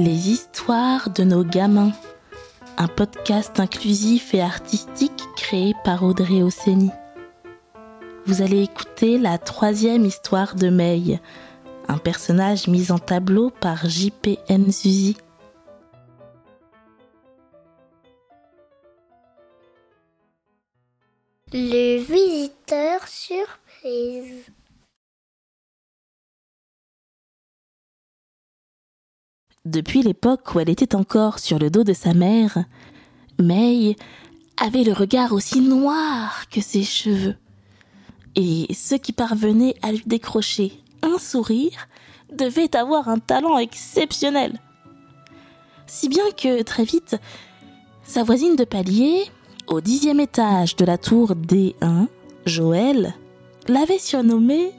Les histoires de nos gamins. Un podcast inclusif et artistique créé par Audrey Osseni. Vous allez écouter la troisième histoire de May, un personnage mis en tableau par J.P. Nzuzi. Le visiteur surprise. Depuis l'époque où elle était encore sur le dos de sa mère, May avait le regard aussi noir que ses cheveux. Et ceux qui parvenaient à lui décrocher un sourire devaient avoir un talent exceptionnel. Si bien que très vite, sa voisine de palier, au dixième étage de la tour D1, Joël, l'avait surnommée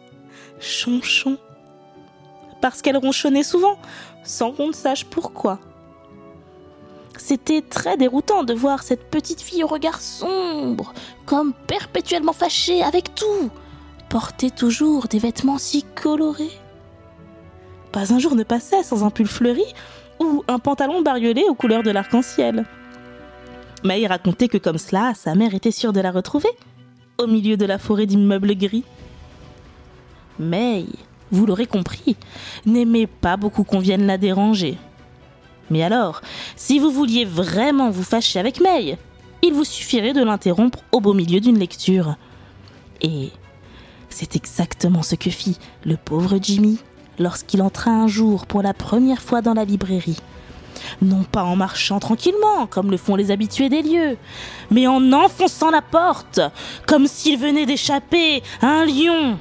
Chonchon. Parce qu'elle ronchonnait souvent, sans qu'on ne sache pourquoi. C'était très déroutant de voir cette petite fille au regard sombre, comme perpétuellement fâchée avec tout, porter toujours des vêtements si colorés. Pas un jour ne passait sans un pull fleuri ou un pantalon bariolé aux couleurs de l'arc-en-ciel. May racontait que comme cela, sa mère était sûre de la retrouver, au milieu de la forêt d'immeubles gris. May, vous l'aurez compris, n'aimait pas beaucoup qu'on vienne la déranger. Mais alors, si vous vouliez vraiment vous fâcher avec May, il vous suffirait de l'interrompre au beau milieu d'une lecture. Et c'est exactement ce que fit le pauvre Jimmy lorsqu'il entra un jour pour la première fois dans la librairie. Non pas en marchant tranquillement, comme le font les habitués des lieux, mais en enfonçant la porte, comme s'il venait d'échapper à un lion.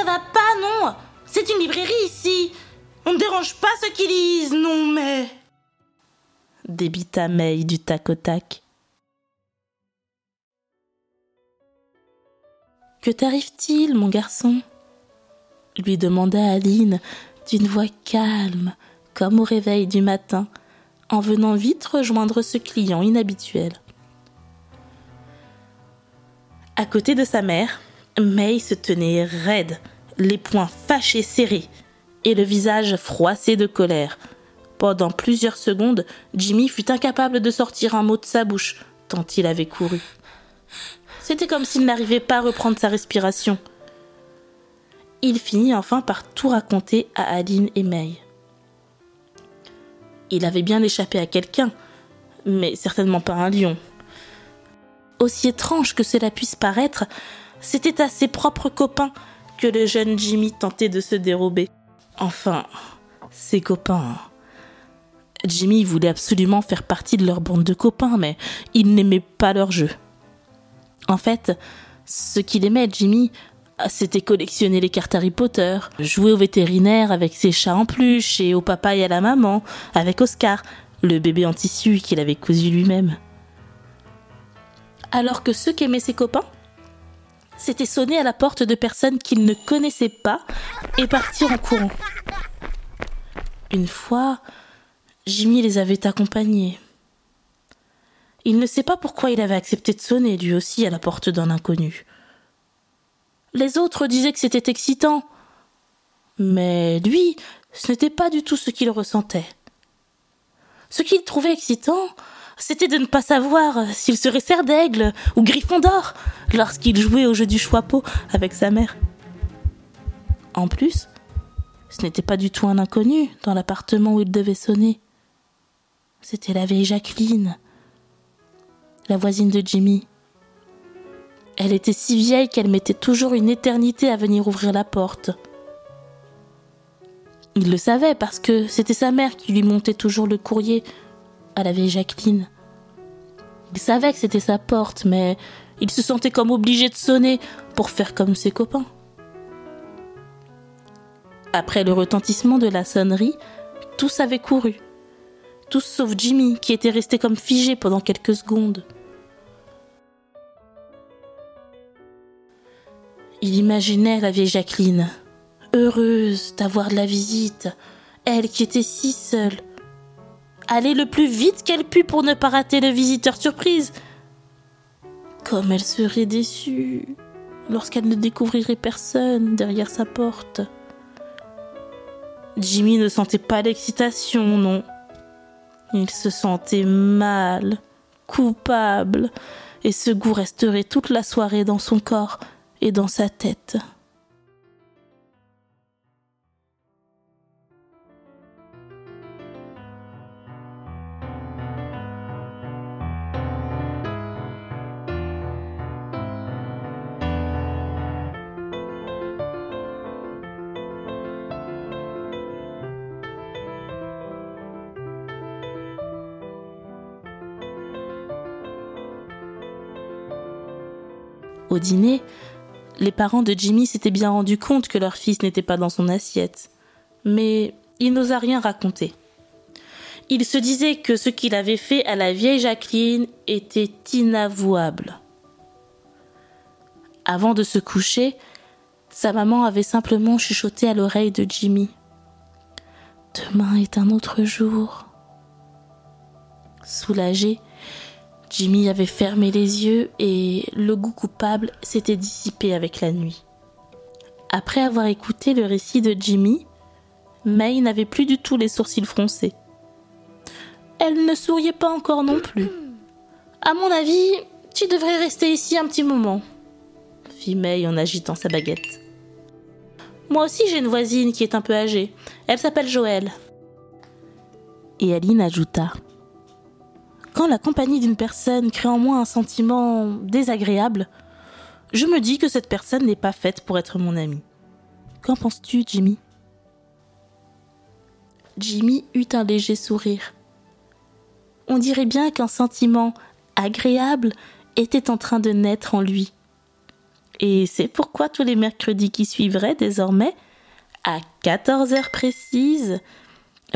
Ça va pas, non C'est une librairie ici On ne dérange pas ceux qui lisent, non mais... Débita May du tac au tac. Que t'arrive-t-il, mon garçon? lui demanda Aline d'une voix calme, comme au réveil du matin, en venant vite rejoindre ce client inhabituel. À côté de sa mère, May se tenait raide, les poings fâchés serrés et le visage froissé de colère. Pendant plusieurs secondes, Jimmy fut incapable de sortir un mot de sa bouche, tant il avait couru. C'était comme s'il n'arrivait pas à reprendre sa respiration. Il finit enfin par tout raconter à Aline et May. Il avait bien échappé à quelqu'un, mais certainement pas un lion. Aussi étrange que cela puisse paraître, c'était à ses propres copains que le jeune Jimmy tentait de se dérober. Enfin, ses copains. Jimmy voulait absolument faire partie de leur bande de copains, mais il n'aimait pas leur jeu. En fait, ce qu'il aimait, Jimmy, c'était collectionner les cartes Harry Potter, jouer au vétérinaire avec ses chats en peluche et au papa et à la maman avec Oscar, le bébé en tissu qu'il avait cousu lui-même. Alors que ceux qu'aimaient ses copains, c'était sonner à la porte de personnes qu'il ne connaissait pas et partir en courant. Une fois, Jimmy les avait accompagnés. Il ne sait pas pourquoi il avait accepté de sonner lui aussi à la porte d'un inconnu. Les autres disaient que c'était excitant. Mais lui, ce n'était pas du tout ce qu'il ressentait. Ce qu'il trouvait excitant, c'était de ne pas savoir s'il serait cerf d'aigle ou griffon d'or lorsqu'il jouait au jeu du choix-peau avec sa mère. En plus, ce n'était pas du tout un inconnu dans l'appartement où il devait sonner. C'était la vieille Jacqueline, la voisine de Jimmy. Elle était si vieille qu'elle mettait toujours une éternité à venir ouvrir la porte. Il le savait parce que c'était sa mère qui lui montait toujours le courrier à la vieille Jacqueline. Il savait que c'était sa porte, mais il se sentait comme obligé de sonner pour faire comme ses copains. Après le retentissement de la sonnerie, tous avaient couru. Tous sauf Jimmy, qui était resté comme figé pendant quelques secondes. Il imaginait la vieille Jacqueline, heureuse d'avoir de la visite, elle qui était si seule. Aller le plus vite qu'elle put pour ne pas rater le visiteur surprise. Comme elle serait déçue lorsqu'elle ne découvrirait personne derrière sa porte. Jimmy ne sentait pas l'excitation, non. Il se sentait mal, coupable, et ce goût resterait toute la soirée dans son corps et dans sa tête. Au dîner, les parents de Jimmy s'étaient bien rendus compte que leur fils n'était pas dans son assiette, mais il n'osa rien raconter. Il se disait que ce qu'il avait fait à la vieille Jacqueline était inavouable. Avant de se coucher, sa maman avait simplement chuchoté à l'oreille de Jimmy. Demain est un autre jour. Soulagé, Jimmy avait fermé les yeux et le goût coupable s'était dissipé avec la nuit. Après avoir écouté le récit de Jimmy, May n'avait plus du tout les sourcils froncés. Elle ne souriait pas encore non plus. À mon avis, tu devrais rester ici un petit moment, fit May en agitant sa baguette. Moi aussi j'ai une voisine qui est un peu âgée. Elle s'appelle Joël. Et Aline ajouta la compagnie d'une personne crée en moi un sentiment désagréable, je me dis que cette personne n'est pas faite pour être mon amie. Qu'en penses-tu, Jimmy? Jimmy eut un léger sourire. On dirait bien qu'un sentiment agréable était en train de naître en lui. Et c'est pourquoi tous les mercredis qui suivraient désormais, à 14 heures précises,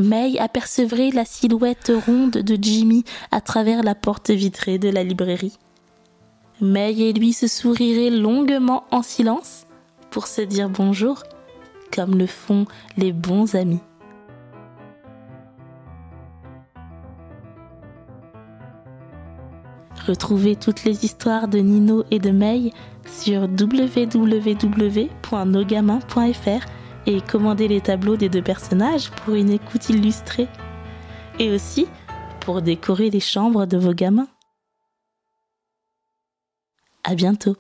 May apercevrait la silhouette ronde de Jimmy à travers la porte vitrée de la librairie. May et lui se souriraient longuement en silence pour se dire bonjour, comme le font les bons amis. Retrouvez toutes les histoires de Nino et de May sur www.nogamins.fr et commandez les tableaux des deux personnages pour une écoute illustrée. Et aussi pour décorer les chambres de vos gamins. À bientôt.